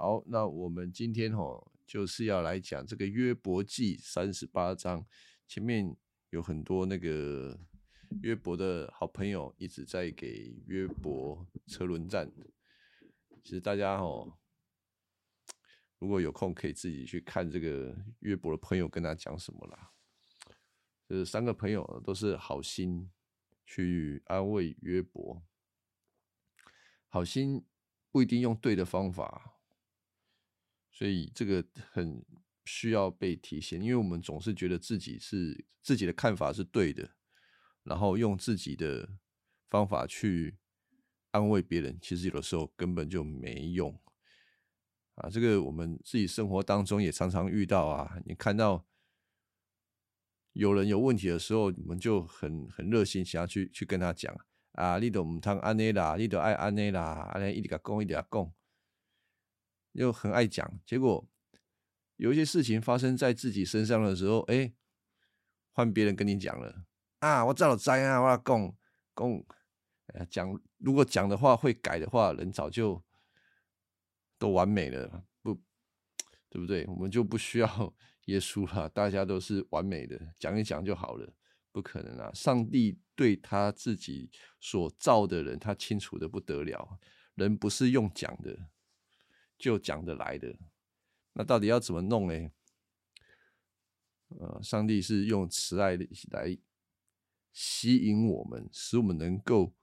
好，那我们今天哦，就是要来讲这个约伯记三十八章。前面有很多那个约伯的好朋友一直在给约伯车轮战。其实大家哦，如果有空可以自己去看这个约伯的朋友跟他讲什么啦。这三个朋友都是好心去安慰约伯，好心不一定用对的方法。所以这个很需要被提醒，因为我们总是觉得自己是自己的看法是对的，然后用自己的方法去安慰别人，其实有的时候根本就没用啊。这个我们自己生活当中也常常遇到啊。你看到有人有问题的时候，我们就很很热心，想要去去跟他讲啊，你都唔通安尼啦，你都爱安尼啦，安尼一直个讲，一直个讲。又很爱讲，结果有一些事情发生在自己身上的时候，哎，换别人跟你讲了啊，我照了灾啊，我要讲讲，讲如果讲的话会改的话，人早就都完美了，不对不对？我们就不需要 耶稣了，大家都是完美的，讲一讲就好了，不可能啊！上帝对他自己所造的人，他清楚的不得了，人不是用讲的。就讲得来的，那到底要怎么弄呢？呃，上帝是用慈爱来吸引我们，使我们能够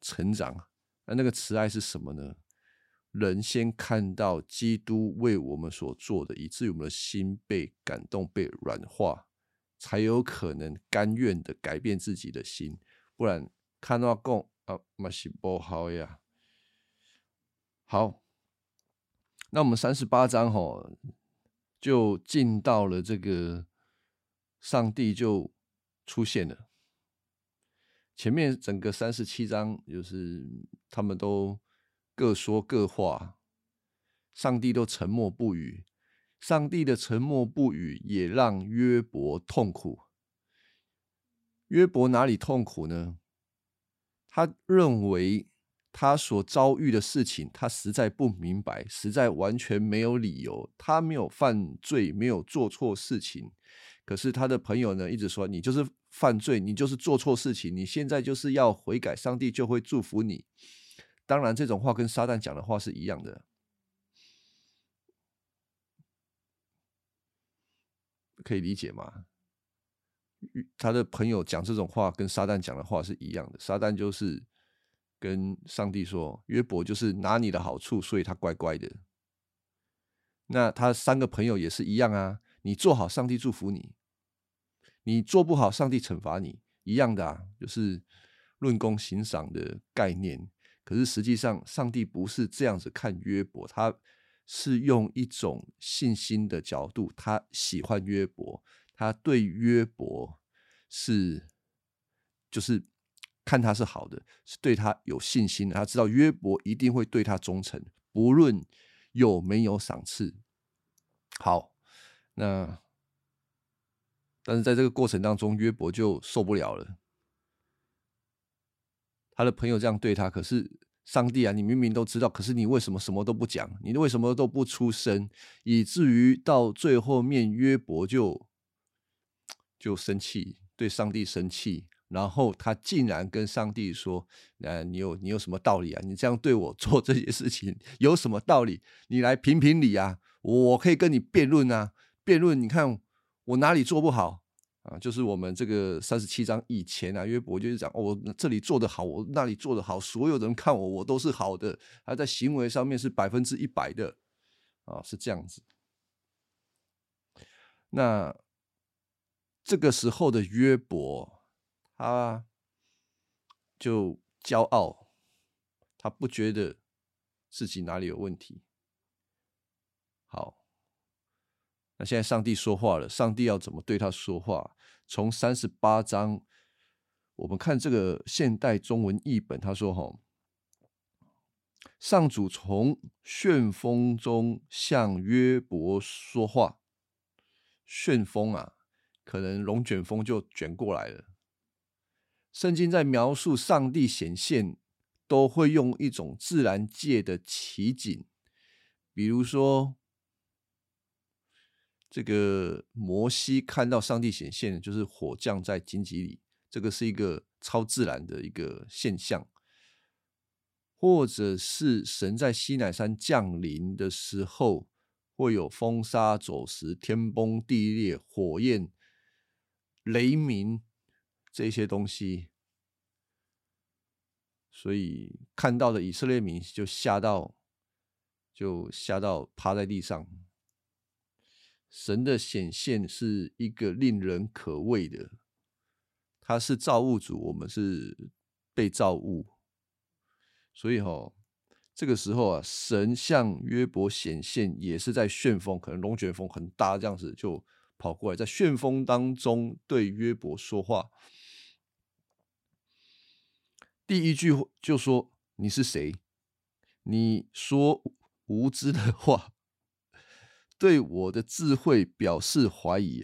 成长。那那个慈爱是什么呢？人先看到基督为我们所做的，以至我们的心被感动、被软化，才有可能甘愿的改变自己的心。不然看到讲啊，嘛是不好呀。好。那我们三十八章哈，就进到了这个上帝就出现了。前面整个三十七章就是他们都各说各话，上帝都沉默不语。上帝的沉默不语也让约伯痛苦。约伯哪里痛苦呢？他认为。他所遭遇的事情，他实在不明白，实在完全没有理由。他没有犯罪，没有做错事情，可是他的朋友呢，一直说你就是犯罪，你就是做错事情，你现在就是要悔改，上帝就会祝福你。当然，这种话跟撒旦讲的话是一样的，可以理解吗？他的朋友讲这种话，跟撒旦讲的话是一样的，撒旦就是。跟上帝说，约伯就是拿你的好处，所以他乖乖的。那他三个朋友也是一样啊，你做好，上帝祝福你；你做不好，上帝惩罚你，一样的啊，就是论功行赏的概念。可是实际上，上帝不是这样子看约伯，他是用一种信心的角度，他喜欢约伯，他对约伯是就是。看他是好的，是对他有信心的。他知道约伯一定会对他忠诚，不论有没有赏赐。好，那但是在这个过程当中，约伯就受不了了。他的朋友这样对他，可是上帝啊，你明明都知道，可是你为什么什么都不讲？你为什么都不出声？以至于到最后面，约伯就就生气，对上帝生气。然后他竟然跟上帝说：“呃，你有你有什么道理啊？你这样对我 做这些事情有什么道理？你来评评理啊！我可以跟你辩论啊，辩论。你看我哪里做不好啊？就是我们这个三十七章以前啊，约伯就是讲我这里做得好，我那里做得好，所有人看我我都是好的，他在行为上面是百分之一百的啊，是这样子。那这个时候的约伯。”他就骄傲，他不觉得自己哪里有问题。好，那现在上帝说话了，上帝要怎么对他说话？从三十八章，我们看这个现代中文译本，他说：“哈，上主从旋风中向约伯说话，旋风啊，可能龙卷风就卷过来了。”圣经在描述上帝显现，都会用一种自然界的奇景，比如说，这个摩西看到上帝显现，就是火降在荆棘里，这个是一个超自然的一个现象。或者是神在西乃山降临的时候，会有风沙走石、天崩地裂、火焰、雷鸣这些东西，所以看到的以色列民就吓到，就吓到趴在地上。神的显现是一个令人可畏的，他是造物主，我们是被造物。所以哈，这个时候啊，神向约伯显现，也是在旋风，可能龙卷风很大，这样子就跑过来，在旋风当中对约伯说话。第一句就说：“你是谁？你说无知的话，对我的智慧表示怀疑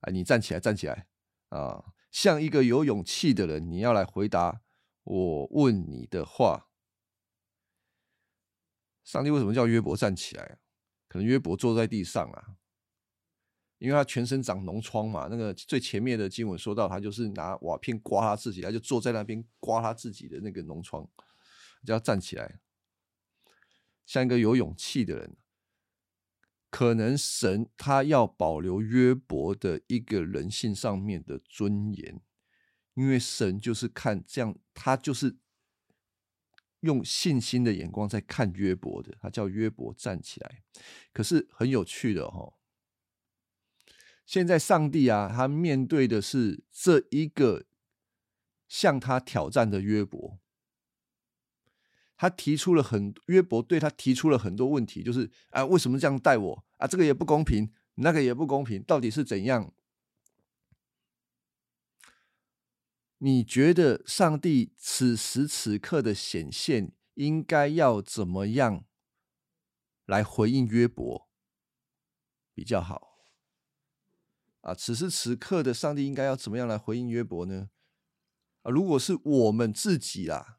啊！你站起来，站起来啊！像一个有勇气的人，你要来回答我问你的话。”上帝为什么叫约伯站起来？可能约伯坐在地上啊，因为他全身长脓疮嘛。那个最前面的经文说到，他就是拿瓦片刮他自己，他就坐在那边刮他自己的那个脓疮，就要站起来，像一个有勇气的人。可能神他要保留约伯的一个人性上面的尊严，因为神就是看这样，他就是。用信心的眼光在看约伯的，他叫约伯站起来。可是很有趣的哈，现在上帝啊，他面对的是这一个向他挑战的约伯，他提出了很约伯对他提出了很多问题，就是啊，为什么这样待我啊？这个也不公平，那个也不公平，到底是怎样？你觉得上帝此时此刻的显现应该要怎么样来回应约伯比较好？啊，此时此刻的上帝应该要怎么样来回应约伯呢？啊，如果是我们自己啊，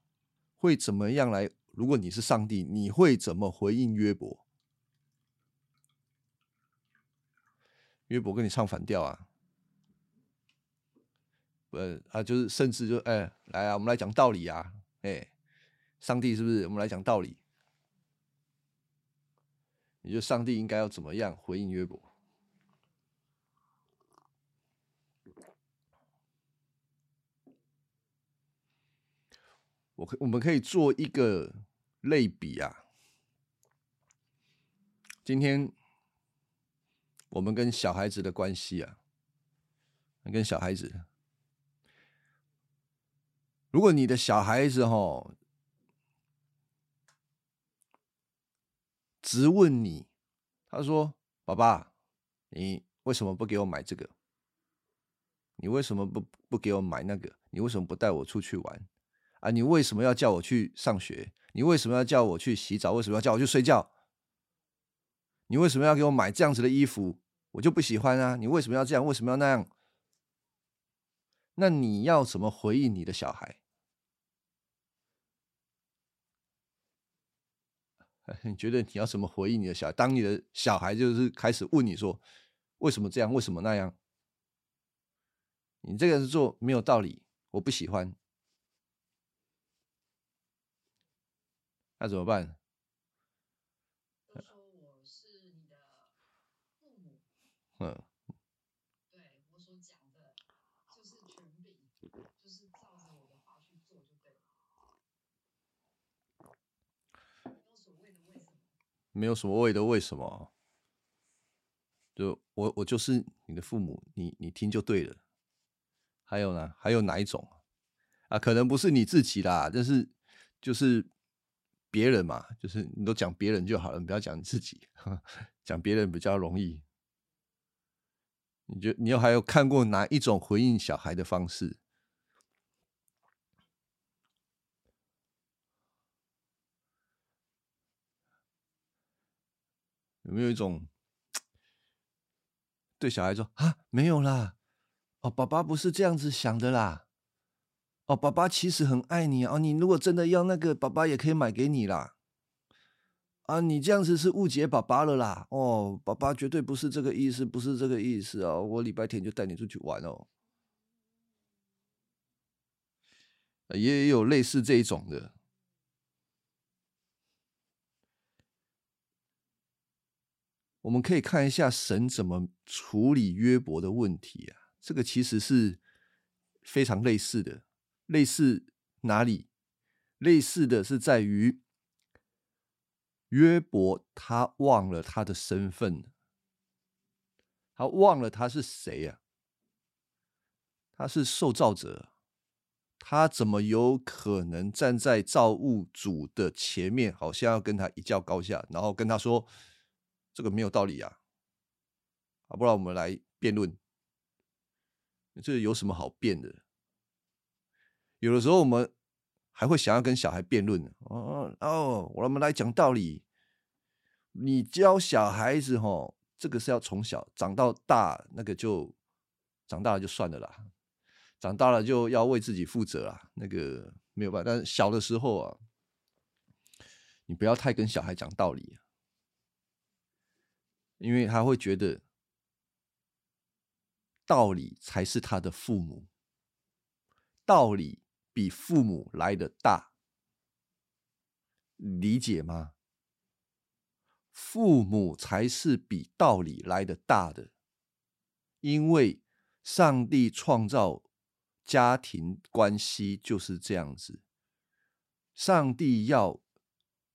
会怎么样来？如果你是上帝，你会怎么回应约伯？约伯跟你唱反调啊？呃啊，就是甚至就哎，来啊，我们来讲道理啊，哎，上帝是不是？我们来讲道理。你觉得上帝应该要怎么样回应约伯？我我们可以做一个类比啊。今天我们跟小孩子的关系啊，跟小孩子。如果你的小孩子哈，直问你，他说：“爸爸，你为什么不给我买这个？你为什么不不给我买那个？你为什么不带我出去玩？啊，你为什么要叫我去上学？你为什么要叫我去洗澡？为什么要叫我去睡觉？你为什么要给我买这样子的衣服？我就不喜欢啊！你为什么要这样？为什么要那样？那你要怎么回应你的小孩？” 你觉得你要怎么回应你的小孩？当你的小孩就是开始问你说：“为什么这样？为什么那样？”你这个人做没有道理，我不喜欢，那怎么办？说我是你的父母。嗯。没有什么谓的为什么？就我我就是你的父母，你你听就对了。还有呢？还有哪一种啊？可能不是你自己啦，但是就是别人嘛，就是你都讲别人就好了，你不要讲你自己，讲别人比较容易。你觉你有还有看过哪一种回应小孩的方式？有没有一种对小孩说啊，没有啦，哦，爸爸不是这样子想的啦，哦，爸爸其实很爱你哦，你如果真的要那个，爸爸也可以买给你啦，啊，你这样子是误解爸爸了啦！哦，爸爸绝对不是这个意思，不是这个意思哦。我礼拜天就带你出去玩哦。也有类似这一种的。我们可以看一下神怎么处理约伯的问题啊，这个其实是非常类似的。类似哪里？类似的是在于约伯他忘了他的身份，他忘了他是谁呀？他是受造者，他怎么有可能站在造物主的前面，好像要跟他一较高下，然后跟他说？这个没有道理呀，啊，不然我们来辩论，这有什么好辩的？有的时候我们还会想要跟小孩辩论哦哦，我们来讲道理。你教小孩子吼，这个是要从小长到大，那个就长大了就算了啦，长大了就要为自己负责啦，那个没有办法。但是小的时候啊，你不要太跟小孩讲道理。因为他会觉得道理才是他的父母，道理比父母来的大，理解吗？父母才是比道理来的大的，因为上帝创造家庭关系就是这样子，上帝要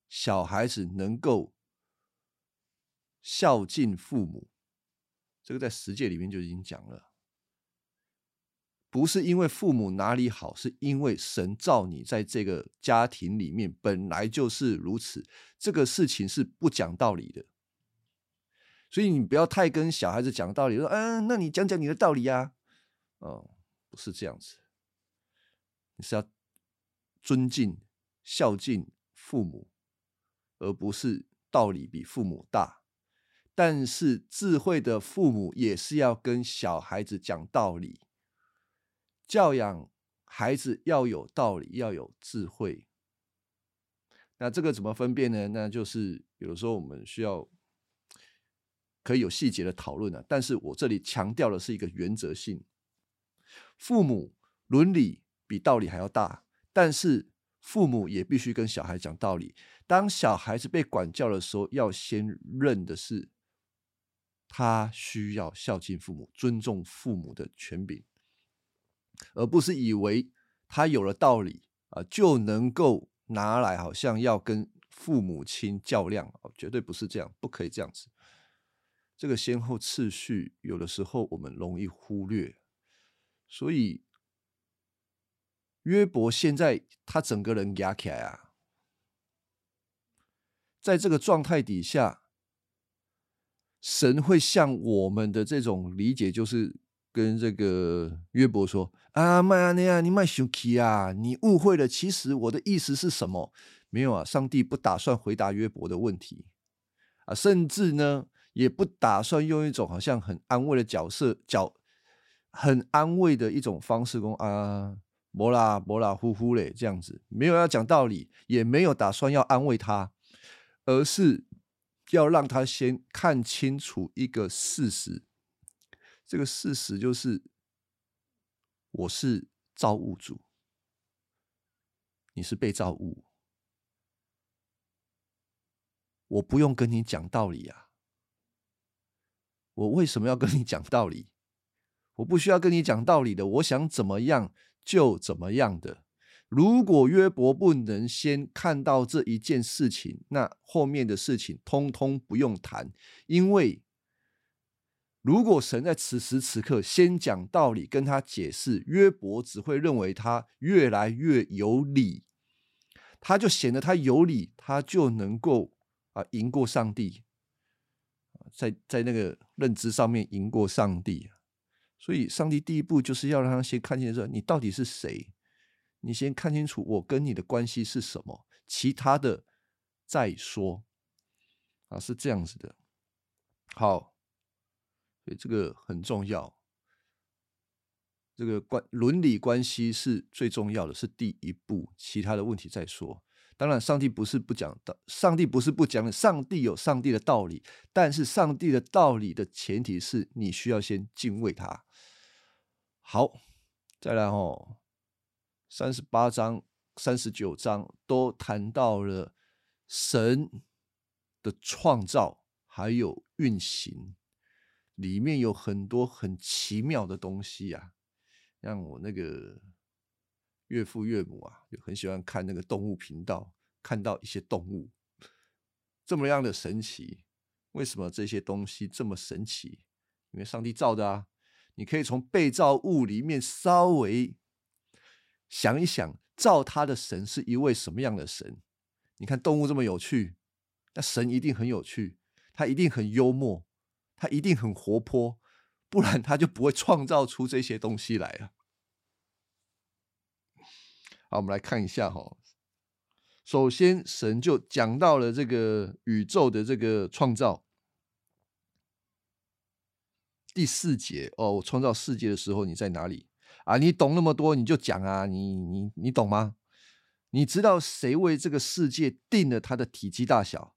小孩子能够。孝敬父母，这个在十诫里面就已经讲了。不是因为父母哪里好，是因为神造你在这个家庭里面本来就是如此。这个事情是不讲道理的，所以你不要太跟小孩子讲道理，说嗯，那你讲讲你的道理呀。哦，不是这样子，你是要尊敬、孝敬父母，而不是道理比父母大。但是智慧的父母也是要跟小孩子讲道理，教养孩子要有道理，要有智慧。那这个怎么分辨呢？那就是有的时候我们需要可以有细节的讨论啊。但是我这里强调的是一个原则性：父母伦理比道理还要大，但是父母也必须跟小孩讲道理。当小孩子被管教的时候，要先认的是。他需要孝敬父母，尊重父母的权柄，而不是以为他有了道理啊，就能够拿来好像要跟父母亲较量哦，绝对不是这样，不可以这样子。这个先后次序，有的时候我们容易忽略，所以约伯现在他整个人压起来啊，在这个状态底下。神会像我们的这种理解，就是跟这个约伯说：“啊，麦阿尼亚，你麦生气啊，你误会了。其实我的意思是什么？没有啊，上帝不打算回答约伯的问题啊，甚至呢，也不打算用一种好像很安慰的角色，角很安慰的一种方式，说啊，摩拉摩拉呼呼嘞，这样子，没有要讲道理，也没有打算要安慰他，而是。”要让他先看清楚一个事实，这个事实就是，我是造物主，你是被造物，我不用跟你讲道理啊，我为什么要跟你讲道理？我不需要跟你讲道理的，我想怎么样就怎么样的。如果约伯不能先看到这一件事情，那后面的事情通通不用谈。因为如果神在此时此刻先讲道理跟他解释，约伯只会认为他越来越有理，他就显得他有理，他就能够啊赢过上帝，在在那个认知上面赢过上帝。所以，上帝第一步就是要让他先看清楚你到底是谁。你先看清楚我跟你的关系是什么，其他的再说啊，是这样子的。好，所以这个很重要。这个关伦理关系是最重要的，是第一步，其他的问题再说。当然，上帝不是不讲道，上帝不是不讲，上帝有上帝的道理，但是上帝的道理的前提是你需要先敬畏他。好，再来哦，三十八章、三十九章都谈到了神的创造还有运行，里面有很多很奇妙的东西啊，让我那个。岳父岳母啊，就很喜欢看那个动物频道，看到一些动物这么样的神奇。为什么这些东西这么神奇？因为上帝造的啊。你可以从被造物里面稍微想一想，造他的神是一位什么样的神？你看动物这么有趣，那神一定很有趣，他一定很幽默，他一定很活泼，不然他就不会创造出这些东西来啊。好，我们来看一下哈。首先，神就讲到了这个宇宙的这个创造。第四节哦，我创造世界的时候你在哪里啊？你懂那么多，你就讲啊！你你你懂吗？你知道谁为这个世界定了它的体积大小？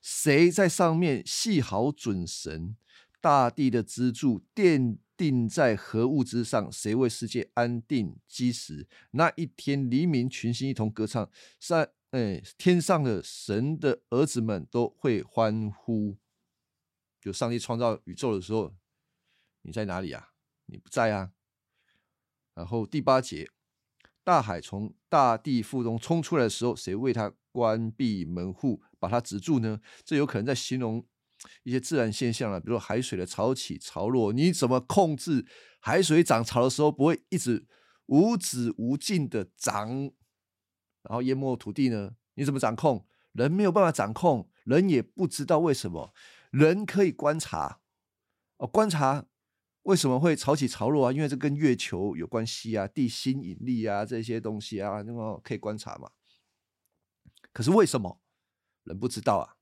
谁在上面系好准绳？大地的支柱奠定在何物之上？谁为世界安定基石？那一天黎明，群星一同歌唱，上哎天上的神的儿子们都会欢呼。就上帝创造宇宙的时候，你在哪里啊？你不在啊。然后第八节，大海从大地腹中冲出来的时候，谁为他关闭门户，把它止住呢？这有可能在形容。一些自然现象啊，比如海水的潮起潮落，你怎么控制海水涨潮的时候不会一直无止无尽的涨，然后淹没土地呢？你怎么掌控？人没有办法掌控，人也不知道为什么。人可以观察哦，观察为什么会潮起潮落啊？因为这跟月球有关系啊，地心引力啊这些东西啊，那么可以观察嘛。可是为什么人不知道啊？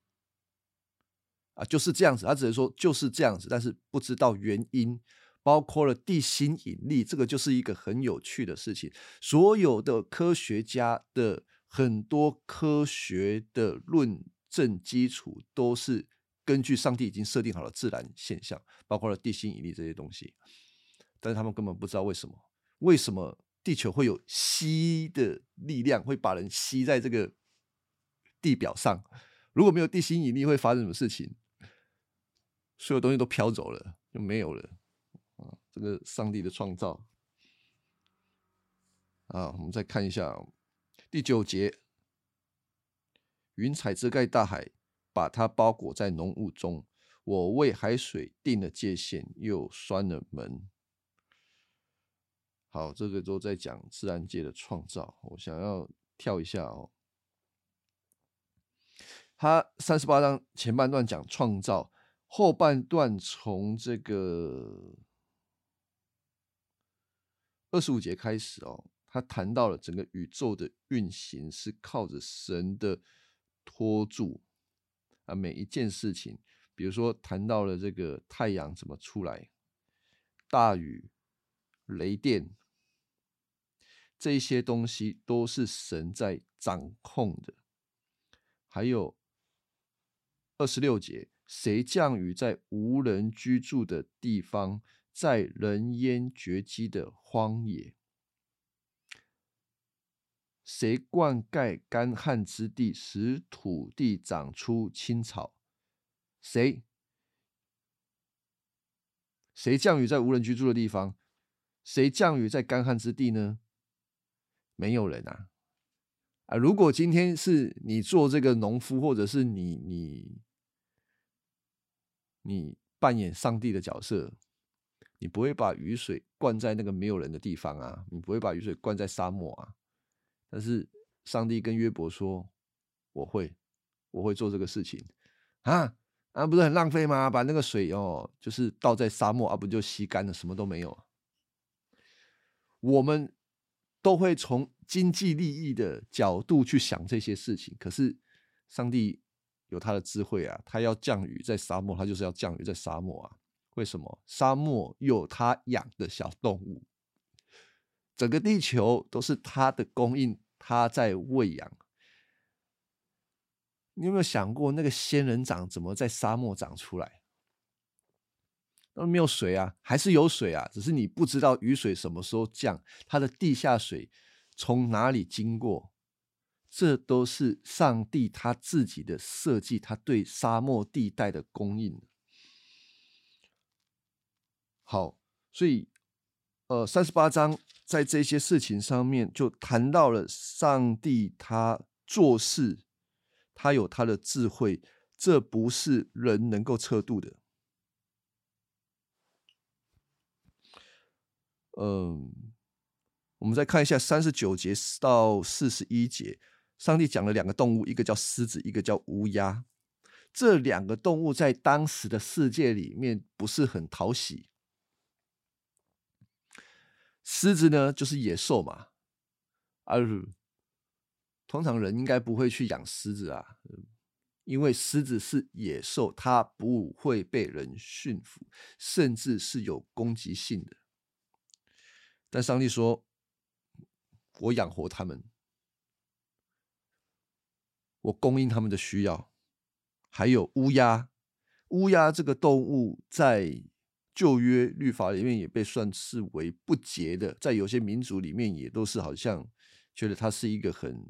啊，就是这样子，他只能说就是这样子，但是不知道原因，包括了地心引力，这个就是一个很有趣的事情。所有的科学家的很多科学的论证基础都是根据上帝已经设定好了自然现象，包括了地心引力这些东西，但是他们根本不知道为什么，为什么地球会有吸的力量，会把人吸在这个地表上？如果没有地心引力，会发生什么事情？所有东西都飘走了，就没有了啊！这个上帝的创造啊，我们再看一下第九节：云彩遮盖大海，把它包裹在浓雾中。我为海水定了界限，又拴了门。好，这个都在讲自然界的创造。我想要跳一下哦，他三十八章前半段讲创造。后半段从这个二十五节开始哦，他谈到了整个宇宙的运行是靠着神的托住啊，每一件事情，比如说谈到了这个太阳怎么出来，大雨、雷电这些东西都是神在掌控的，还有二十六节。谁降雨在无人居住的地方，在人烟绝迹的荒野？谁灌溉干旱之地，使土地长出青草？谁？谁降雨在无人居住的地方？谁降雨在干旱之地呢？没有人啊！啊，如果今天是你做这个农夫，或者是你你。你扮演上帝的角色，你不会把雨水灌在那个没有人的地方啊，你不会把雨水灌在沙漠啊。但是上帝跟约伯说：“我会，我会做这个事情啊啊，不是很浪费吗？把那个水哦，就是倒在沙漠啊，不就吸干了，什么都没有。”我们都会从经济利益的角度去想这些事情，可是上帝。有他的智慧啊，他要降雨在沙漠，他就是要降雨在沙漠啊。为什么？沙漠有他养的小动物，整个地球都是他的供应，他在喂养。你有没有想过，那个仙人掌怎么在沙漠长出来？那没有水啊，还是有水啊？只是你不知道雨水什么时候降，它的地下水从哪里经过，这都是上帝他自己的设计，他对沙漠地带的供应。好，所以呃，三十八章在这些事情上面就谈到了上帝他做事，他有他的智慧，这不是人能够测度的。嗯，我们再看一下三十九节到四十一节，上帝讲了两个动物，一个叫狮子，一个叫乌鸦。这两个动物在当时的世界里面不是很讨喜。狮子呢，就是野兽嘛，而通常人应该不会去养狮子啊，因为狮子是野兽，它不会被人驯服，甚至是有攻击性的。但上帝说：“我养活他们，我供应他们的需要。还有乌鸦，乌鸦这个动物在旧约律法里面也被算视为不洁的，在有些民族里面也都是好像觉得它是一个很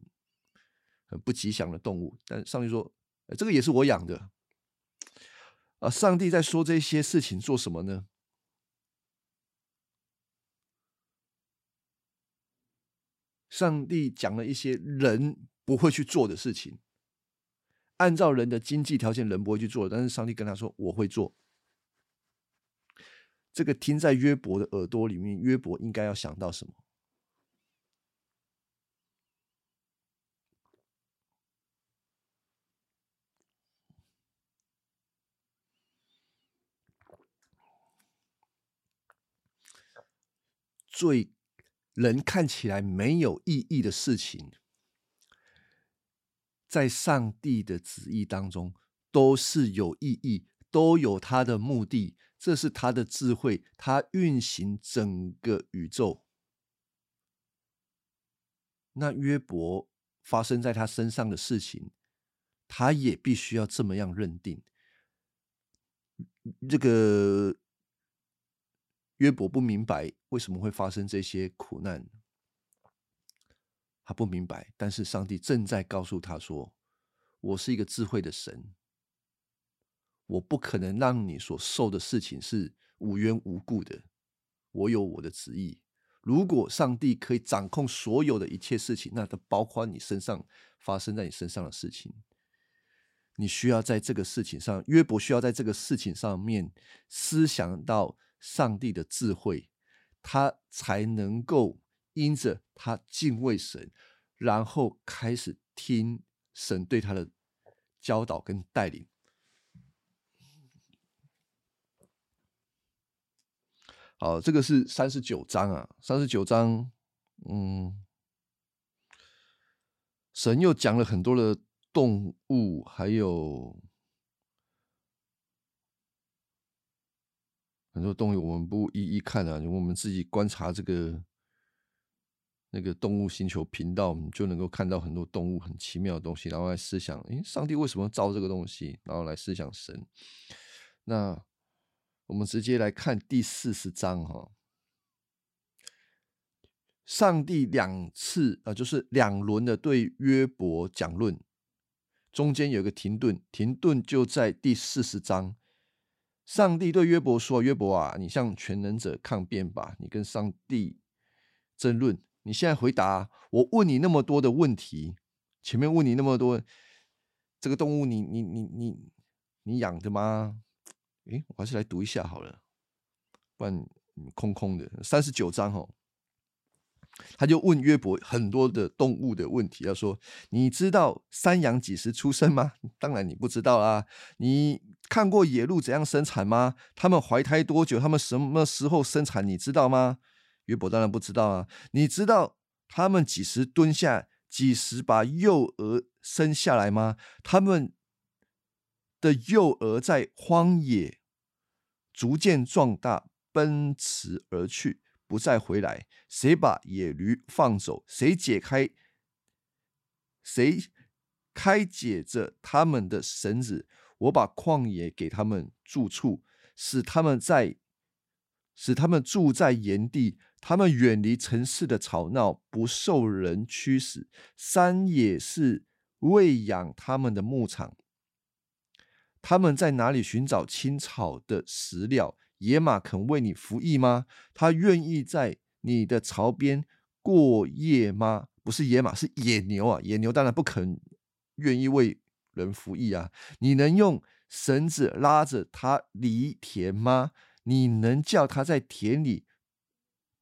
很不吉祥的动物。但上帝说，这个也是我养的。啊，上帝在说这些事情做什么呢？”上帝讲了一些人不会去做的事情，按照人的经济条件，人不会去做。但是上帝跟他说：“我会做。”这个听在约伯的耳朵里面，约伯应该要想到什么？最。人看起来没有意义的事情，在上帝的旨意当中都是有意义，都有他的目的。这是他的智慧，他运行整个宇宙。那约伯发生在他身上的事情，他也必须要这么样认定。这个。约伯不明白为什么会发生这些苦难，他不明白，但是上帝正在告诉他说：“我是一个智慧的神，我不可能让你所受的事情是无缘无故的。我有我的旨意。如果上帝可以掌控所有的一切事情，那都包括你身上发生在你身上的事情。你需要在这个事情上，约伯需要在这个事情上面思想到。”上帝的智慧，他才能够因着他敬畏神，然后开始听神对他的教导跟带领。好，这个是三十九章啊，三十九章，嗯，神又讲了很多的动物，还有。很多动物我们不一一看啊，我们自己观察这个那个动物星球频道，我们就能够看到很多动物很奇妙的东西，然后来思想：诶，上帝为什么造这个东西？然后来思想神。那我们直接来看第四十章哈，上帝两次呃，就是两轮的对约伯讲论，中间有个停顿，停顿就在第四十章。上帝对约伯说：“约伯啊，你向全能者抗辩吧，你跟上帝争论。你现在回答我问你那么多的问题，前面问你那么多，这个动物你你你你你养的吗？诶，我还是来读一下好了，不然空空的。三十九章哦。”他就问约伯很多的动物的问题，他说：“你知道山羊几时出生吗？当然你不知道啊。你看过野鹿怎样生产吗？他们怀胎多久？他们什么时候生产？你知道吗？”约伯当然不知道啊。你知道他们几时蹲下，几时把幼儿生下来吗？他们的幼儿在荒野逐渐壮大，奔驰而去。不再回来，谁把野驴放走？谁解开？谁开解着他们的绳子。我把旷野给他们住处，使他们在使他们住在岩地，他们远离城市的吵闹，不受人驱使。山也是喂养他们的牧场。他们在哪里寻找青草的食料？野马肯为你服役吗？他愿意在你的巢边过夜吗？不是野马，是野牛啊！野牛当然不肯愿意为人服役啊！你能用绳子拉着它犁田吗？你能叫它在田里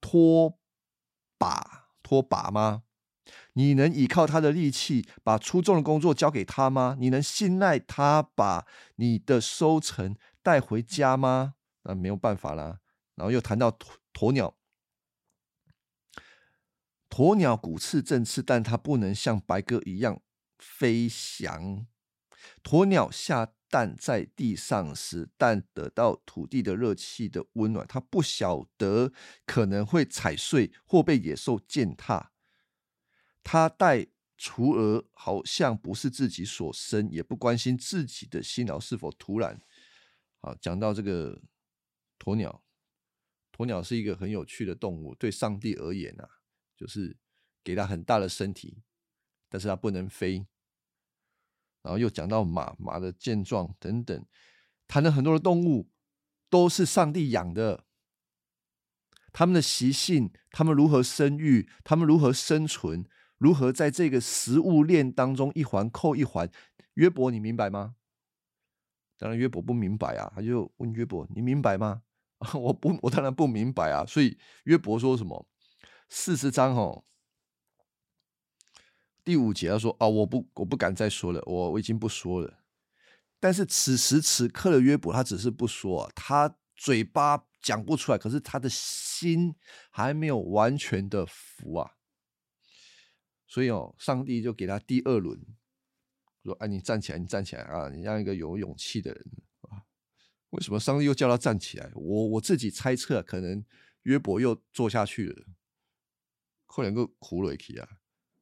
拖把拖把吗？你能依靠他的力气把出众的工作交给他吗？你能信赖他把你的收成带回家吗？那没有办法啦。然后又谈到鸵鸵鸟，鸵鸟骨刺正刺，但它不能像白鸽一样飞翔。鸵鸟下蛋在地上时，蛋得到土地的热气的温暖，它不晓得可能会踩碎或被野兽践踏。他带雏儿好像不是自己所生，也不关心自己的辛劳是否突然。好，讲到这个鸵鸟，鸵鸟是一个很有趣的动物。对上帝而言啊，就是给他很大的身体，但是它不能飞。然后又讲到马，马的健壮等等，谈了很多的动物都是上帝养的，他们的习性，他们如何生育，他们如何生存。如何在这个食物链当中一环扣一环？约伯，你明白吗？当然，约伯不明白啊，他就问约伯：“你明白吗？” 我不，我当然不明白啊。所以约伯说什么？四十章哦，第五节他说：“啊，我不，我不敢再说了，我我已经不说了。”但是此时此刻的约伯，他只是不说，他嘴巴讲不出来，可是他的心还没有完全的服啊。所以哦，上帝就给他第二轮，说：“哎，你站起来，你站起来啊！你像一个有勇气的人啊。”为什么上帝又叫他站起来？我我自己猜测，可能约伯又坐下去了，可能个苦累起啊，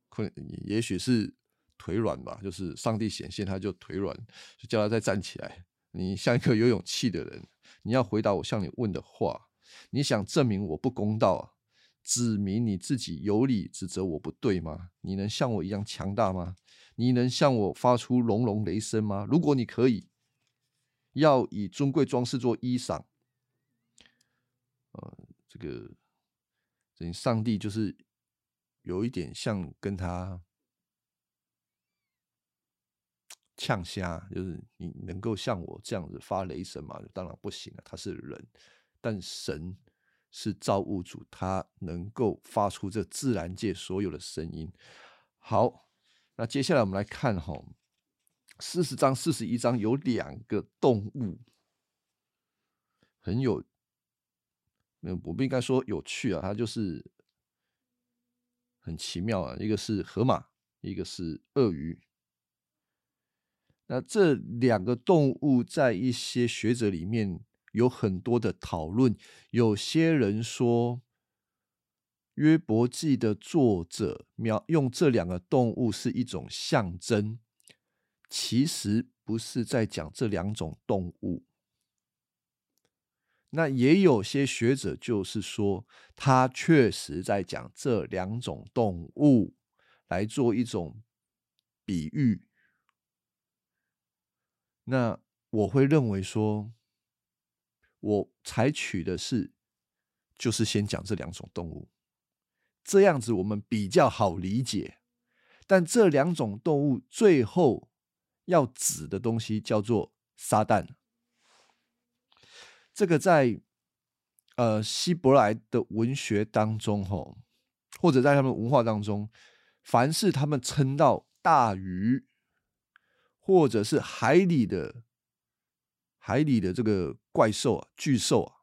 可能也许是腿软吧。就是上帝显现，他就腿软，就叫他再站起来。你像一个有勇气的人，你要回答我向你问的话，你想证明我不公道啊？指明你自己有理，指责我不对吗？你能像我一样强大吗？你能像我发出隆隆雷声吗？如果你可以，要以尊贵装饰做衣裳，呃，这个，等上帝就是有一点像跟他呛虾，就是你能够像我这样子发雷声吗？当然不行了，他是人，但神。是造物主，他能够发出这自然界所有的声音。好，那接下来我们来看哈，四十章、四十一章有两个动物，很有，有我不应该说有趣啊，它就是很奇妙啊。一个是河马，一个是鳄鱼。那这两个动物在一些学者里面。有很多的讨论，有些人说，《约伯记》的作者描用这两个动物是一种象征，其实不是在讲这两种动物。那也有些学者就是说，他确实在讲这两种动物来做一种比喻。那我会认为说。我采取的是，就是先讲这两种动物，这样子我们比较好理解。但这两种动物最后要指的东西叫做撒旦。这个在呃希伯来的文学当中，吼，或者在他们文化当中，凡是他们称到大鱼，或者是海里的。海里的这个怪兽啊，巨兽啊，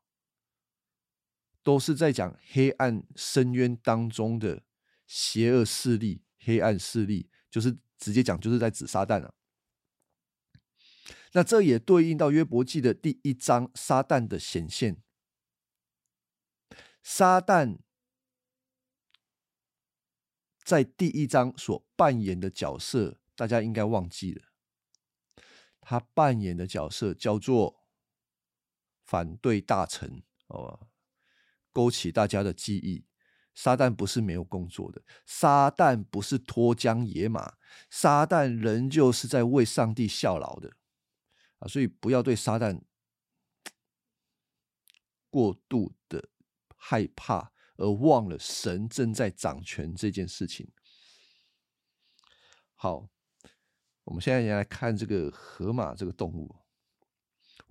都是在讲黑暗深渊当中的邪恶势力。黑暗势力就是直接讲，就是在指撒旦啊。那这也对应到约伯记的第一章撒旦的显现。撒旦在第一章所扮演的角色。大家应该忘记了，他扮演的角色叫做反对大臣哦，勾起大家的记忆。撒旦不是没有工作的，撒旦不是脱缰野马，撒旦仍旧是在为上帝效劳的啊！所以不要对撒旦过度的害怕，而忘了神正在掌权这件事情。好，我们现在也来看这个河马这个动物。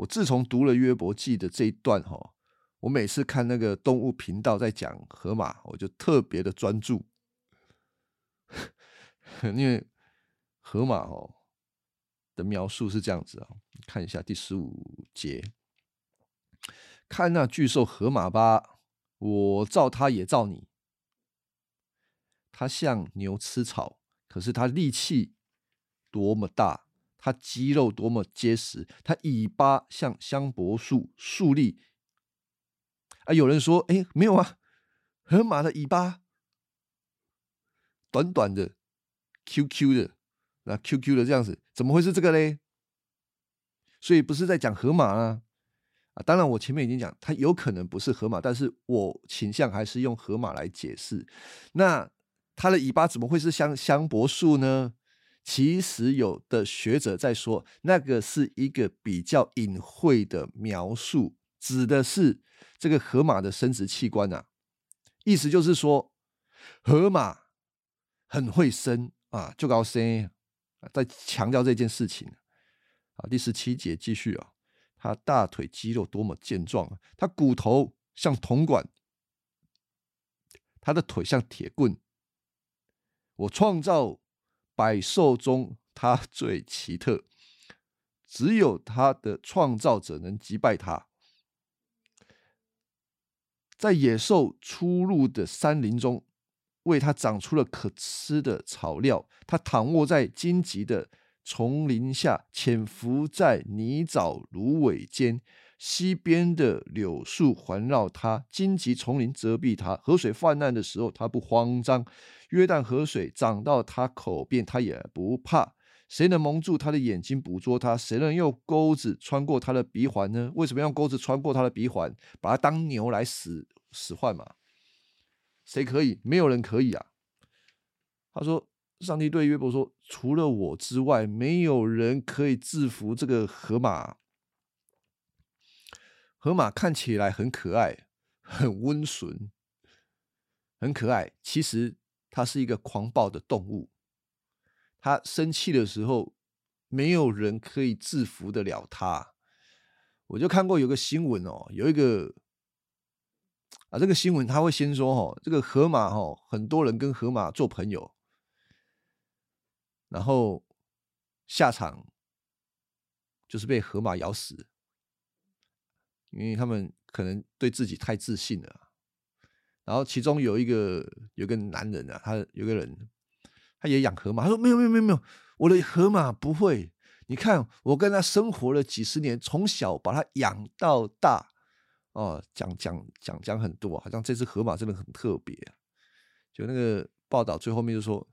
我自从读了约伯记的这一段哈。我每次看那个动物频道在讲河马，我就特别的专注，因为河马哦的描述是这样子啊，看一下第十五节，看那巨兽河马吧，我造它也造你，它像牛吃草，可是它力气多么大，它肌肉多么结实，它尾巴像香柏树竖立。啊，有人说，哎，没有啊，河马的尾巴短短的，Q Q 的，那 Q Q 的这样子，怎么会是这个嘞？所以不是在讲河马啊，啊，当然我前面已经讲，它有可能不是河马，但是我倾向还是用河马来解释。那它的尾巴怎么会是香香柏树呢？其实有的学者在说，那个是一个比较隐晦的描述，指的是。这个河马的生殖器官啊，意思就是说，河马很会生啊，就高生啊，在强调这件事情啊。第十七节继续啊，他大腿肌肉多么健壮啊，他骨头像铜管，他的腿像铁棍。我创造百兽中，他最奇特，只有他的创造者能击败他。在野兽出入的山林中，为它长出了可吃的草料。它躺卧在荆棘的丛林下，潜伏在泥沼芦苇间。西边的柳树环绕它，荆棘丛林遮蔽它。河水泛滥的时候，它不慌张；约旦河水涨到它口边，它也不怕。谁能蒙住他的眼睛捕捉他？谁能用钩子穿过他的鼻环呢？为什么用钩子穿过他的鼻环？把他当牛来使使唤嘛？谁可以？没有人可以啊！他说：“上帝对约伯说，除了我之外，没有人可以制服这个河马。河马看起来很可爱，很温顺，很可爱。其实它是一个狂暴的动物。”它生气的时候，没有人可以制服得了它。我就看过有个新闻哦，有一个啊，这个新闻他会先说哦，这个河马哦，很多人跟河马做朋友，然后下场就是被河马咬死，因为他们可能对自己太自信了。然后其中有一个有个男人啊，他有个人。他也养河马，他说没有没有没有没有，我的河马不会。你看我跟他生活了几十年，从小把他养到大，哦，讲讲讲讲很多，好像这只河马真的很特别。就那个报道最后面就说，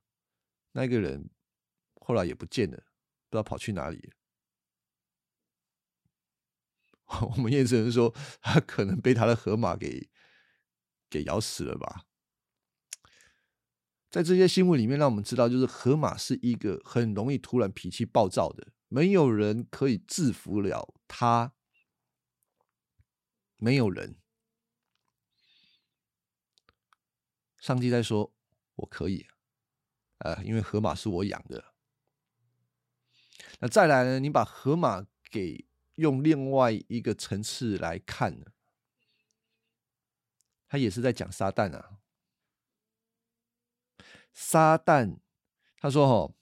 那个人后来也不见了，不知道跑去哪里了。我们也只能说，他可能被他的河马给给咬死了吧。在这些新闻里面，让我们知道，就是河马是一个很容易突然脾气暴躁的，没有人可以制服了他，没有人。上帝在说：“我可以，呃，因为河马是我养的。”那再来呢？你把河马给用另外一个层次来看？他也是在讲撒旦啊。撒旦，他说：“哦，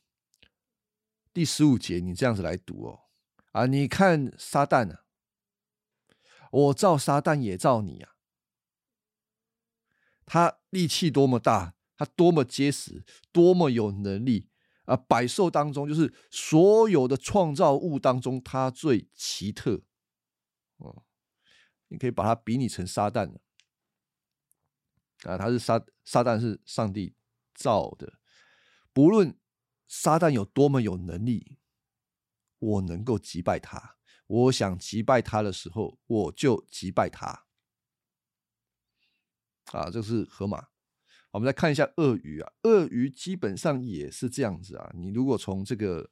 第十五节，你这样子来读哦，啊，你看撒旦啊，我造撒旦也造你啊，他力气多么大，他多么结实，多么有能力啊！百兽当中，就是所有的创造物当中，它最奇特哦。你可以把它比拟成撒旦啊，他是撒撒旦是上帝。”造的，不论撒旦有多么有能力，我能够击败他。我想击败他的时候，我就击败他。啊，这是河马。我们再看一下鳄鱼啊，鳄鱼基本上也是这样子啊。你如果从这个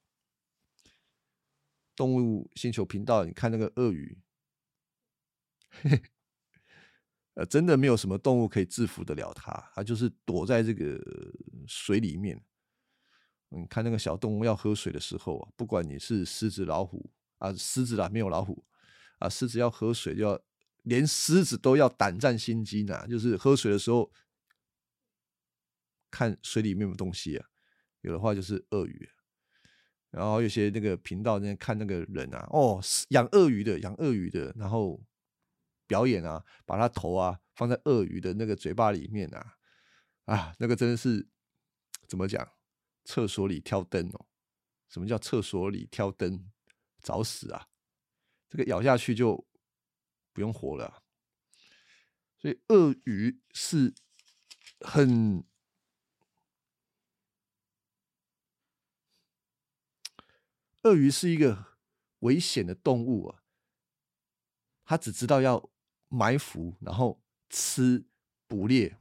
动物星球频道，你看那个鳄鱼，呃，真的没有什么动物可以制服得了它，它就是躲在这个水里面。你看那个小动物要喝水的时候啊，不管你是狮子、老虎啊，狮子啦没有老虎啊，狮子要喝水就要连狮子都要胆战心惊啊，就是喝水的时候看水里面的东西啊，有的话就是鳄鱼。然后有些那个频道那看那个人啊，哦，养鳄鱼的，养鳄鱼的，然后表演啊，把他头啊放在鳄鱼的那个嘴巴里面啊，啊，那个真的是怎么讲？厕所里挑灯哦？什么叫厕所里挑灯？找死啊！这个咬下去就不用活了。所以鳄鱼是很。鳄鱼是一个危险的动物啊，它只知道要埋伏，然后吃捕猎。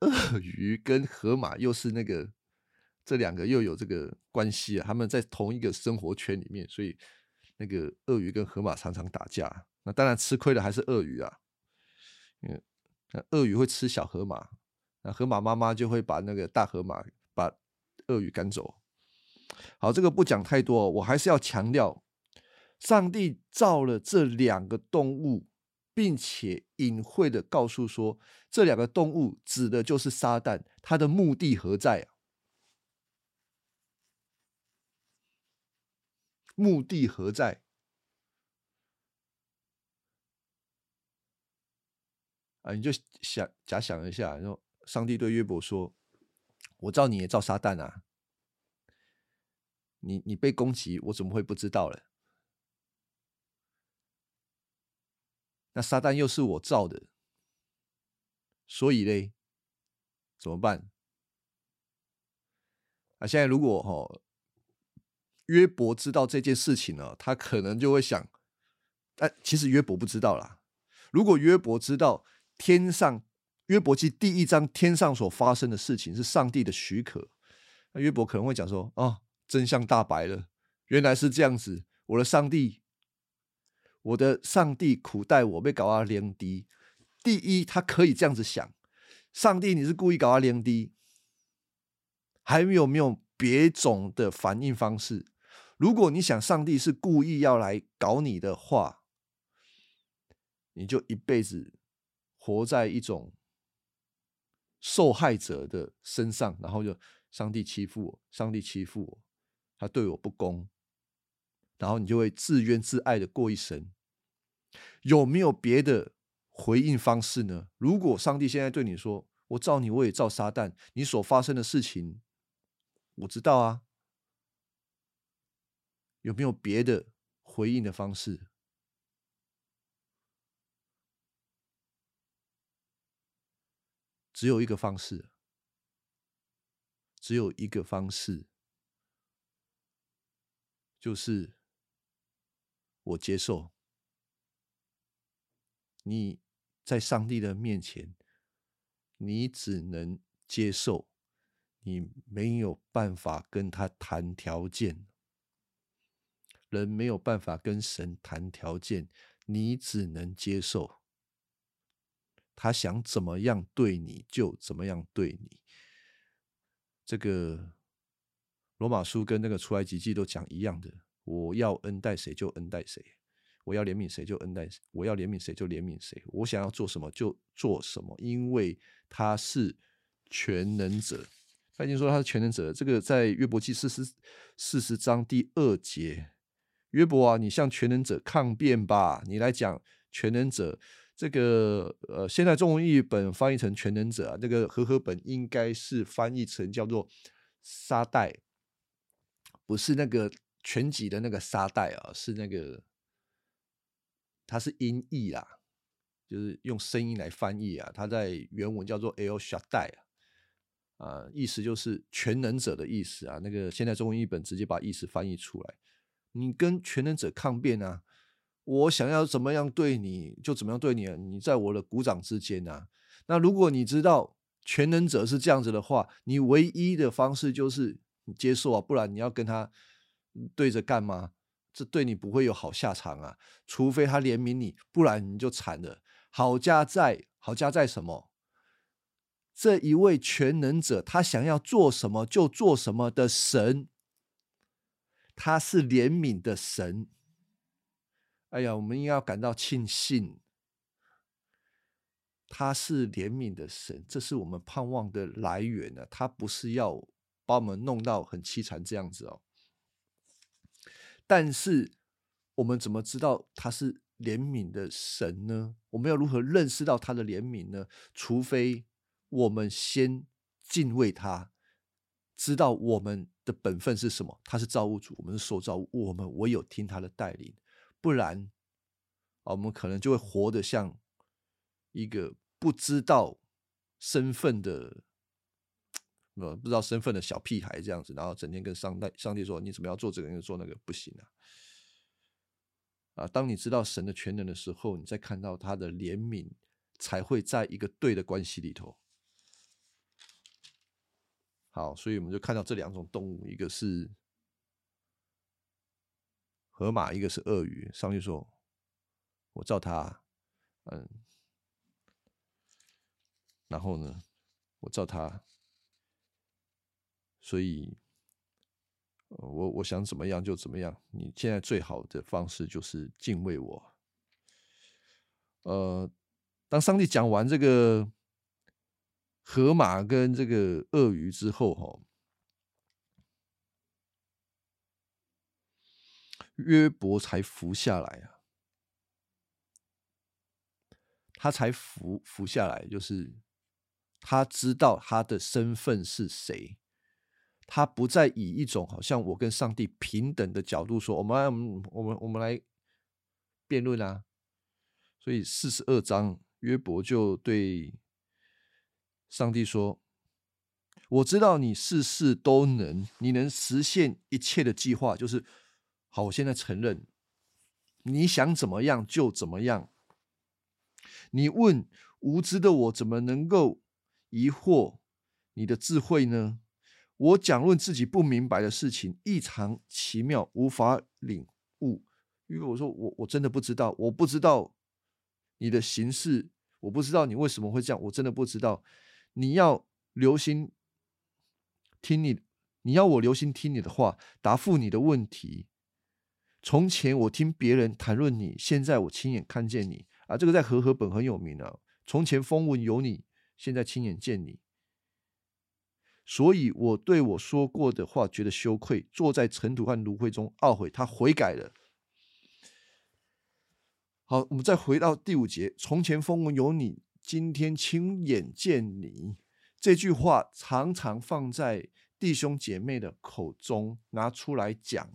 鳄鱼跟河马又是那个这两个又有这个关系啊，他们在同一个生活圈里面，所以那个鳄鱼跟河马常常打架。那当然吃亏的还是鳄鱼啊，嗯，鳄鱼会吃小河马，那河马妈妈就会把那个大河马把。鳄鱼赶走，好，这个不讲太多，我还是要强调，上帝造了这两个动物，并且隐晦的告诉说，这两个动物指的就是撒旦，他的目的何在啊？目的何在？啊，你就想假想一下，然后上帝对约伯说。我知道你也造撒旦啊！你你被攻击，我怎么会不知道了？那撒旦又是我造的，所以嘞，怎么办？啊，现在如果哈约伯知道这件事情呢，他可能就会想，但其实约伯不知道啦。如果约伯知道天上。约伯记第一章，天上所发生的事情是上帝的许可。那约伯可能会讲说：“啊，真相大白了，原来是这样子。我的上帝，我的上帝苦待我，被搞到连低。第一，他可以这样子想：上帝，你是故意搞到连低？还有没有别种的反应方式？如果你想上帝是故意要来搞你的话，你就一辈子活在一种……受害者的身上，然后就上帝欺负我，上帝欺负我，他对我不公，然后你就会自怨自艾的过一生。有没有别的回应方式呢？如果上帝现在对你说：“我造你，我也造撒旦，你所发生的事情，我知道啊。”有没有别的回应的方式？只有一个方式，只有一个方式，就是我接受你在上帝的面前，你只能接受，你没有办法跟他谈条件，人没有办法跟神谈条件，你只能接受。他想怎么样对你就怎么样对你。这个罗马书跟那个出埃及记都讲一样的，我要恩待谁就恩待谁，我要怜悯谁就恩待谁，我要怜悯谁就怜悯谁，我想要做什么就做什么，因为他是全能者。他已经说他是全能者，这个在约伯记四十四十章第二节，约伯啊，你向全能者抗辩吧，你来讲全能者。这个呃，现在中文译本翻译成全能者啊，那个和合本应该是翻译成叫做沙袋，不是那个全集的那个沙袋啊，是那个它是音译啦，就是用声音来翻译啊，它在原文叫做 El Shaddai 啊，啊，意思就是全能者的意思啊。那个现在中文译本直接把意思翻译出来，你跟全能者抗辩啊，我想要怎么样对你就怎么样对你，你在我的鼓掌之间啊。那如果你知道全能者是这样子的话，你唯一的方式就是接受啊，不然你要跟他对着干吗？这对你不会有好下场啊，除非他怜悯你，不然你就惨了。好家在，好家在什么？这一位全能者，他想要做什么就做什么的神，他是怜悯的神。哎呀，我们应该要感到庆幸，他是怜悯的神，这是我们盼望的来源呢。他不是要把我们弄到很凄惨这样子哦。但是我们怎么知道他是怜悯的神呢？我们要如何认识到他的怜悯呢？除非。我们先敬畏他，知道我们的本分是什么。他是造物主，我们是受造物，我们唯有听他的带领，不然啊，我们可能就会活得像一个不知道身份的，呃，不知道身份的小屁孩这样子，然后整天跟上帝上帝说：“你怎么要做这个，要做那个，不行啊！”啊，当你知道神的全能的时候，你再看到他的怜悯，才会在一个对的关系里头。好，所以我们就看到这两种动物，一个是河马，一个是鳄鱼。上帝说：“我照它，嗯，然后呢，我照它。所以，我我想怎么样就怎么样。你现在最好的方式就是敬畏我。呃，当上帝讲完这个。”河马跟这个鳄鱼之后，哈，约伯才服下来啊，他才服服下来，就是他知道他的身份是谁，他不再以一种好像我跟上帝平等的角度说，我们我们我们来辩论啊，所以四十二章约伯就对。上帝说：“我知道你事事都能，你能实现一切的计划。就是好，我现在承认，你想怎么样就怎么样。你问无知的我，怎么能够疑惑你的智慧呢？我讲论自己不明白的事情，异常奇妙，无法领悟。因为我说我我真的不知道，我不知道你的形式，我不知道你为什么会这样，我真的不知道。”你要留心听你，你要我留心听你的话，答复你的问题。从前我听别人谈论你，现在我亲眼看见你啊！这个在和合本很有名啊。从前风闻有你，现在亲眼见你。所以我对我说过的话觉得羞愧，坐在尘土和炉灰中懊悔。他悔改了。好，我们再回到第五节。从前风闻有你。今天亲眼见你这句话，常常放在弟兄姐妹的口中拿出来讲。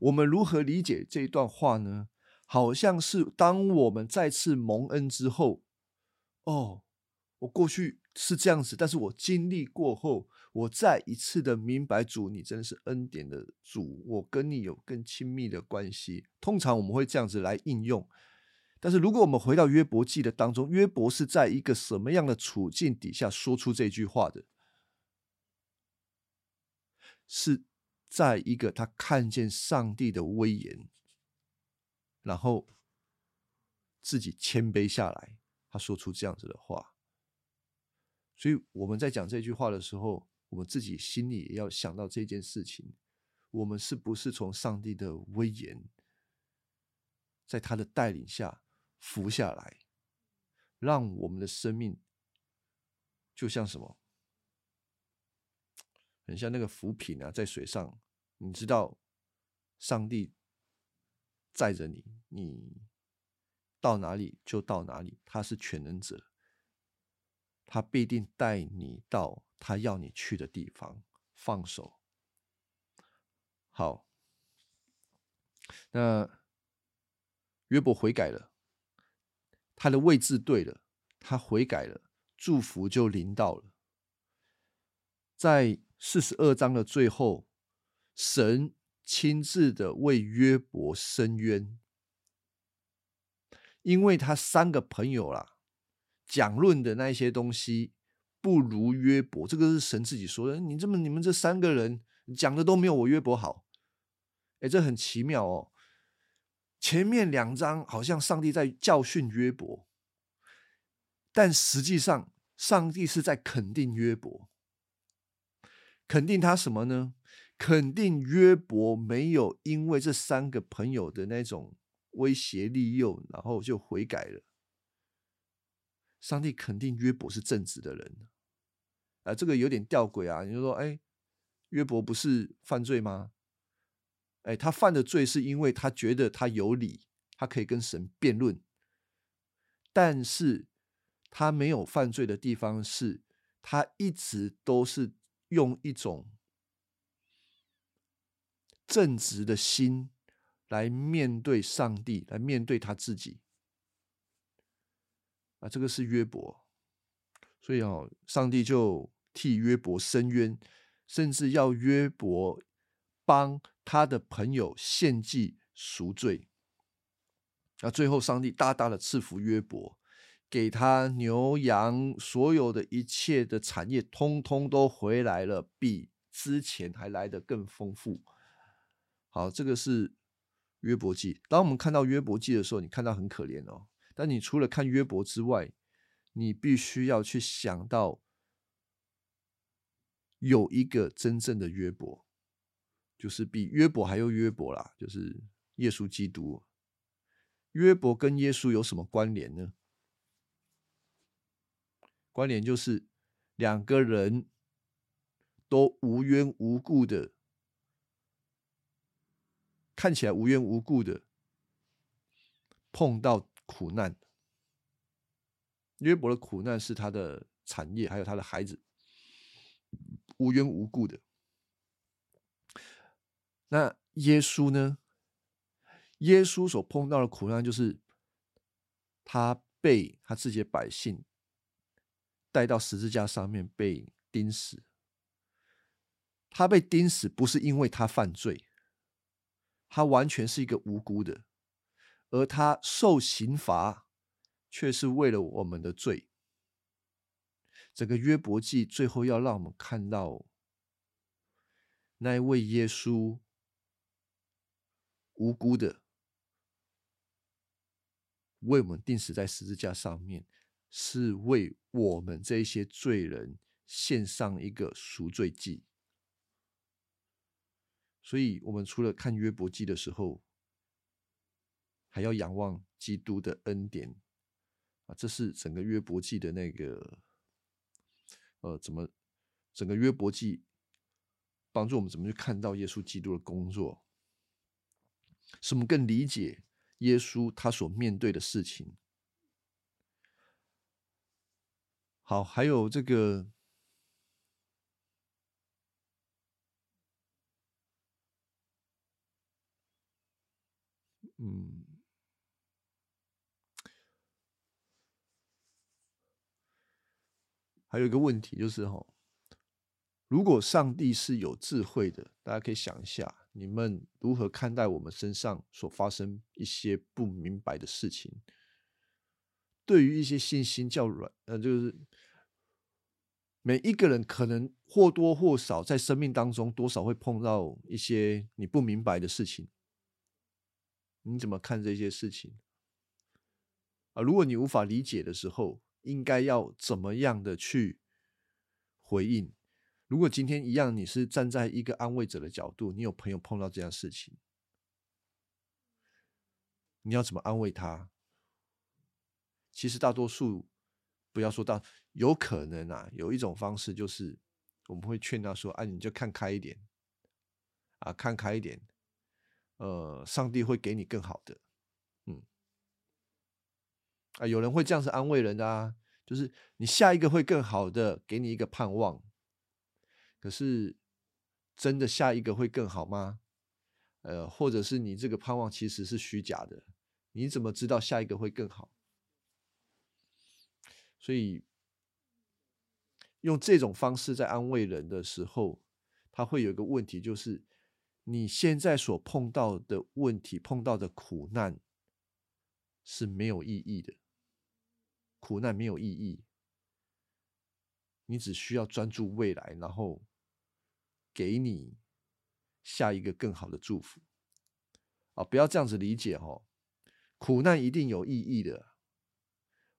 我们如何理解这一段话呢？好像是当我们再次蒙恩之后，哦，我过去是这样子，但是我经历过后，我再一次的明白主，你真的是恩典的主，我跟你有更亲密的关系。通常我们会这样子来应用。但是，如果我们回到约伯记的当中，约伯是在一个什么样的处境底下说出这句话的？是在一个他看见上帝的威严，然后自己谦卑下来，他说出这样子的话。所以我们在讲这句话的时候，我们自己心里也要想到这件事情：我们是不是从上帝的威严，在他的带领下？服下来，让我们的生命就像什么，很像那个浮萍啊，在水上。你知道，上帝载着你，你到哪里就到哪里。他是全能者，他必定带你到他要你去的地方。放手，好。那约伯悔改了。他的位置对了，他悔改了，祝福就临到了。在四十二章的最后，神亲自的为约伯伸冤，因为他三个朋友啦，讲论的那些东西不如约伯，这个是神自己说的。你这么你们这三个人讲的都没有我约伯好，哎，这很奇妙哦。前面两章好像上帝在教训约伯，但实际上上帝是在肯定约伯，肯定他什么呢？肯定约伯没有因为这三个朋友的那种威胁利诱，然后就悔改了。上帝肯定约伯是正直的人，啊，这个有点吊诡啊！你就说，哎，约伯不是犯罪吗？哎，他犯的罪是因为他觉得他有理，他可以跟神辩论。但是他没有犯罪的地方是，他一直都是用一种正直的心来面对上帝，来面对他自己。啊，这个是约伯，所以哦，上帝就替约伯伸冤，甚至要约伯帮。他的朋友献祭赎罪，那最后上帝大大的赐福约伯，给他牛羊所有的一切的产业，通通都回来了，比之前还来得更丰富。好，这个是约伯记。当我们看到约伯记的时候，你看到很可怜哦。但你除了看约伯之外，你必须要去想到有一个真正的约伯。就是比约伯还要约伯啦，就是耶稣基督。约伯跟耶稣有什么关联呢？关联就是两个人都无缘无故的，看起来无缘无故的碰到苦难。约伯的苦难是他的产业，还有他的孩子，无缘无故的。那耶稣呢？耶稣所碰到的苦难，就是他被他自己的百姓带到十字架上面被钉死。他被钉死不是因为他犯罪，他完全是一个无辜的，而他受刑罚却是为了我们的罪。整个约伯记最后要让我们看到那一位耶稣。无辜的为我们钉死在十字架上面，是为我们这些罪人献上一个赎罪祭。所以，我们除了看约伯记的时候，还要仰望基督的恩典啊！这是整个约伯记的那个，呃，怎么整个约伯记帮助我们怎么去看到耶稣基督的工作？使我们更理解耶稣他所面对的事情。好，还有这个，嗯，还有一个问题就是哈，如果上帝是有智慧的，大家可以想一下。你们如何看待我们身上所发生一些不明白的事情？对于一些信心较软，呃，就是每一个人可能或多或少在生命当中多少会碰到一些你不明白的事情。你怎么看这些事情？啊，如果你无法理解的时候，应该要怎么样的去回应？如果今天一样，你是站在一个安慰者的角度，你有朋友碰到这样事情，你要怎么安慰他？其实大多数不要说到有可能啊，有一种方式就是我们会劝他说：“啊，你就看开一点，啊，看开一点，呃，上帝会给你更好的。”嗯，啊，有人会这样子安慰人啊，就是你下一个会更好的，给你一个盼望。可是，真的下一个会更好吗？呃，或者是你这个盼望其实是虚假的？你怎么知道下一个会更好？所以，用这种方式在安慰人的时候，他会有一个问题，就是你现在所碰到的问题、碰到的苦难是没有意义的，苦难没有意义，你只需要专注未来，然后给你下一个更好的祝福。啊，不要这样子理解哦，苦难一定有意义的。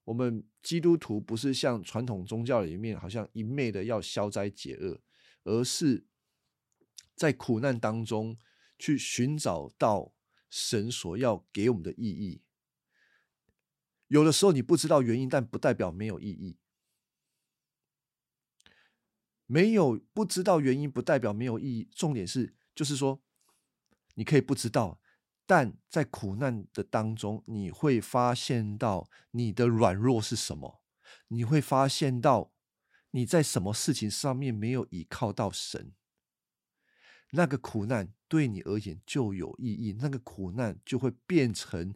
我们基督徒不是像传统宗教里面好像一昧的要消灾解厄，而是在苦难当中去寻找到神所要给我们的意义。有的时候你不知道原因，但不代表没有意义。没有不知道原因，不代表没有意义。重点是，就是说，你可以不知道。但在苦难的当中，你会发现到你的软弱是什么？你会发现到你在什么事情上面没有依靠到神，那个苦难对你而言就有意义，那个苦难就会变成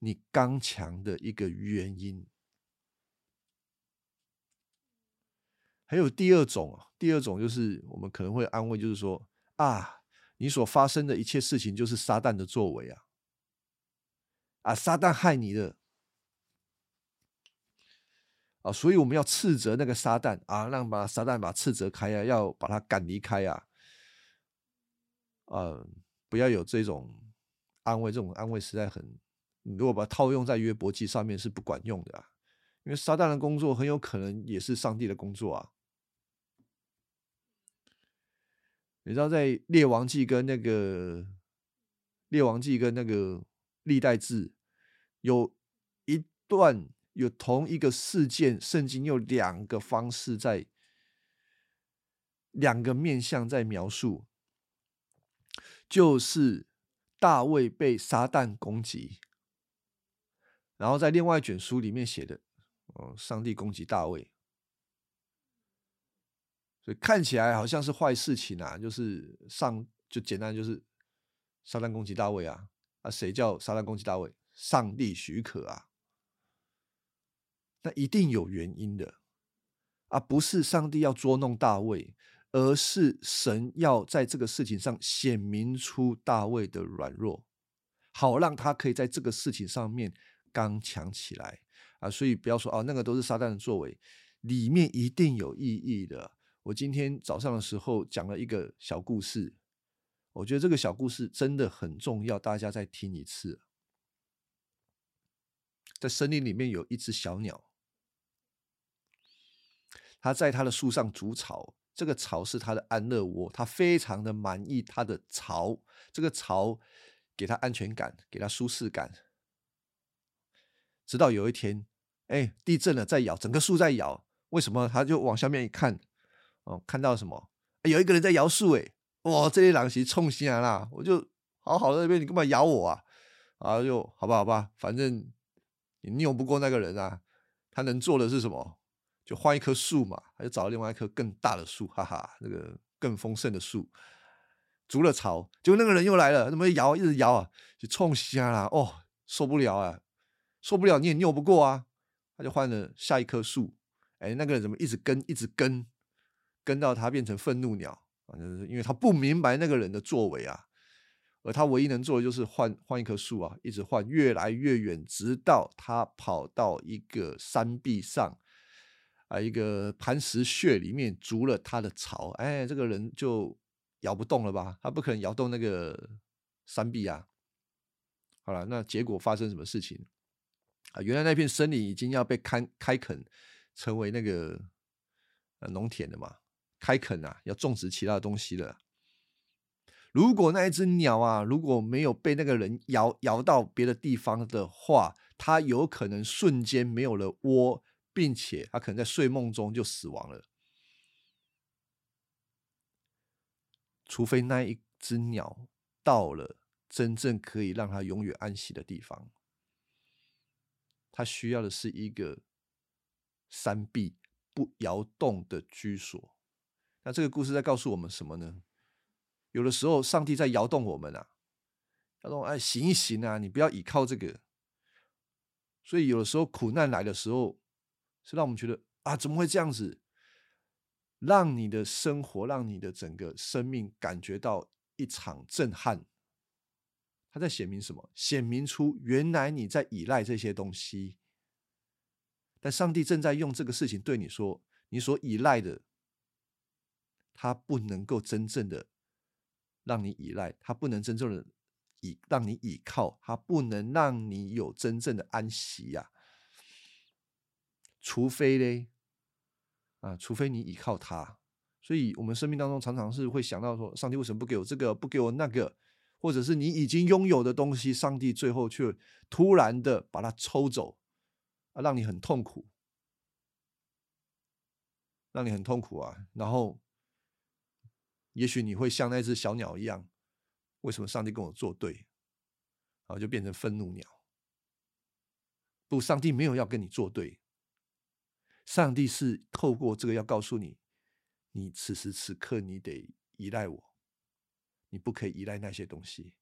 你刚强的一个原因。还有第二种啊，第二种就是我们可能会安慰，就是说啊。你所发生的一切事情，就是撒旦的作为啊！啊，撒旦害你的啊，所以我们要斥责那个撒旦啊，让把撒旦把斥责开啊，要把他赶离开啊！呃，不要有这种安慰，这种安慰实在很，你如果把它套用在约伯记上面是不管用的啊，因为撒旦的工作很有可能也是上帝的工作啊。你知道，在《列王记》跟那个《列王记》跟那个《历代志》有一段有同一个事件，圣经有两个方式在两个面向在描述，就是大卫被撒旦攻击，然后在另外一卷书里面写的，哦，上帝攻击大卫。所以看起来好像是坏事情啊，就是上就简单就是撒旦攻击大卫啊啊，谁叫撒旦攻击大卫？上帝许可啊，那一定有原因的啊，不是上帝要捉弄大卫，而是神要在这个事情上显明出大卫的软弱，好让他可以在这个事情上面刚强起来啊。所以不要说哦，那个都是撒旦的作为，里面一定有意义的。我今天早上的时候讲了一个小故事，我觉得这个小故事真的很重要，大家再听一次。在森林里面有一只小鸟，它在它的树上筑巢，这个巢是它的安乐窝，它非常的满意它的巢，这个巢给它安全感，给它舒适感。直到有一天，哎，地震了，在摇，整个树在摇，为什么？它就往下面一看。哦，看到什么？有一个人在摇树，哎，哇，这些狼袭冲进来啦！我就好好的那边，你干嘛咬我啊？啊，就好吧，好吧，反正你拗不过那个人啊。他能做的是什么？就换一棵树嘛，他就找另外一棵更大的树，哈哈，那个更丰盛的树，筑了巢。结果那个人又来了，怎么摇，一直摇啊，就冲瞎了。哦，受不了啊，受不了，你也拗不过啊。他就换了下一棵树。哎，那个人怎么一直跟，一直跟？跟到他变成愤怒鸟啊，就是因为他不明白那个人的作为啊，而他唯一能做的就是换换一棵树啊，一直换，越来越远，直到他跑到一个山壁上啊，一个磐石穴里面筑了他的巢。哎，这个人就摇不动了吧？他不可能摇动那个山壁啊。好了，那结果发生什么事情啊？原来那片森林已经要被开开垦成为那个农田了嘛。开垦啊，要种植其他的东西了。如果那一只鸟啊，如果没有被那个人摇摇到别的地方的话，它有可能瞬间没有了窝，并且它可能在睡梦中就死亡了。除非那一只鸟到了真正可以让它永远安息的地方，它需要的是一个山壁不摇动的居所。那这个故事在告诉我们什么呢？有的时候，上帝在摇动我们啊，摇动，哎，醒一醒啊，你不要倚靠这个。所以，有的时候苦难来的时候，是让我们觉得啊，怎么会这样子？让你的生活，让你的整个生命感觉到一场震撼。他在显明什么？显明出原来你在依赖这些东西，但上帝正在用这个事情对你说：你所依赖的，他不能够真正的让你依赖，他不能真正的倚让你倚靠，他不能让你有真正的安息呀。除非嘞，啊，除非你依靠他。所以，我们生命当中常常是会想到说：上帝为什么不给我这个，不给我那个？或者是你已经拥有的东西，上帝最后却突然的把它抽走，啊，让你很痛苦，让你很痛苦啊！然后，也许你会像那只小鸟一样，为什么上帝跟我作对？然后就变成愤怒鸟。不，上帝没有要跟你作对，上帝是透过这个要告诉你，你此时此刻你得依赖我。你不可以依赖那些东西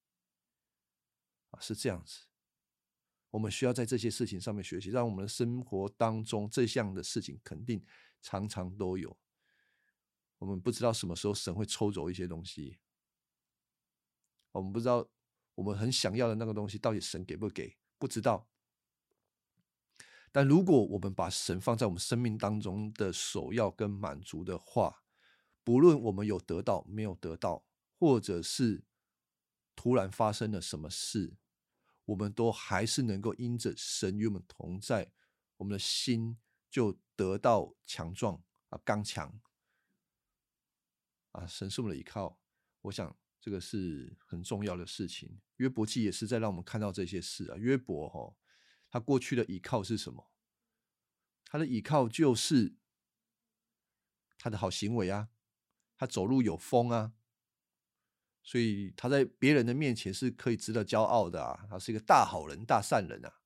啊，是这样子。我们需要在这些事情上面学习，让我们的生活当中这项的事情肯定常常都有。我们不知道什么时候神会抽走一些东西，我们不知道我们很想要的那个东西到底神给不给，不知道。但如果我们把神放在我们生命当中的首要跟满足的话，不论我们有得到没有得到。或者是突然发生了什么事，我们都还是能够因着神与我们同在，我们的心就得到强壮啊，刚强啊，神是我们的依靠。我想这个是很重要的事情。约伯记也是在让我们看到这些事啊。约伯哈，他过去的依靠是什么？他的依靠就是他的好行为啊，他走路有风啊。所以他在别人的面前是可以值得骄傲的啊，他是一个大好人、大善人啊。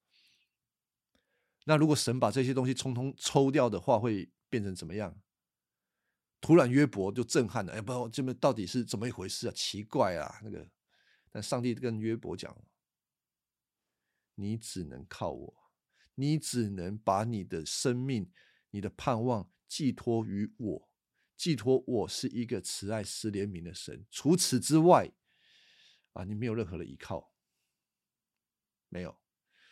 那如果神把这些东西通通抽掉的话，会变成怎么样？突然约伯就震撼了，哎，不，这边到底是怎么一回事啊？奇怪啊，那个。但上帝跟约伯讲：“你只能靠我，你只能把你的生命、你的盼望寄托于我。”寄托我是一个慈爱、施怜悯的神。除此之外，啊，你没有任何的依靠，没有。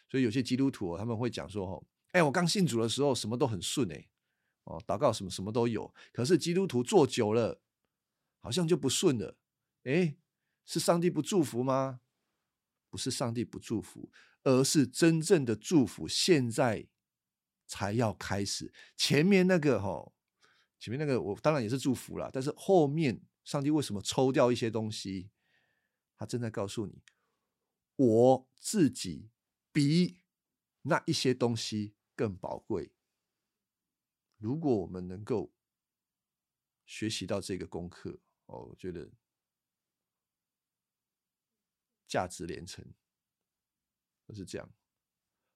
所以有些基督徒他们会讲说：“哦，哎，我刚信主的时候什么都很顺哎，哦，祷告什么什么都有。可是基督徒做久了，好像就不顺了。哎，是上帝不祝福吗？不是上帝不祝福，而是真正的祝福现在才要开始。前面那个哈。”前面那个我当然也是祝福了，但是后面上帝为什么抽掉一些东西？他正在告诉你，我自己比那一些东西更宝贵。如果我们能够学习到这个功课，哦，我觉得价值连城，就是这样。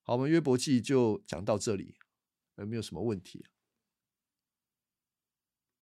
好，我们约伯记就讲到这里，有没有什么问题？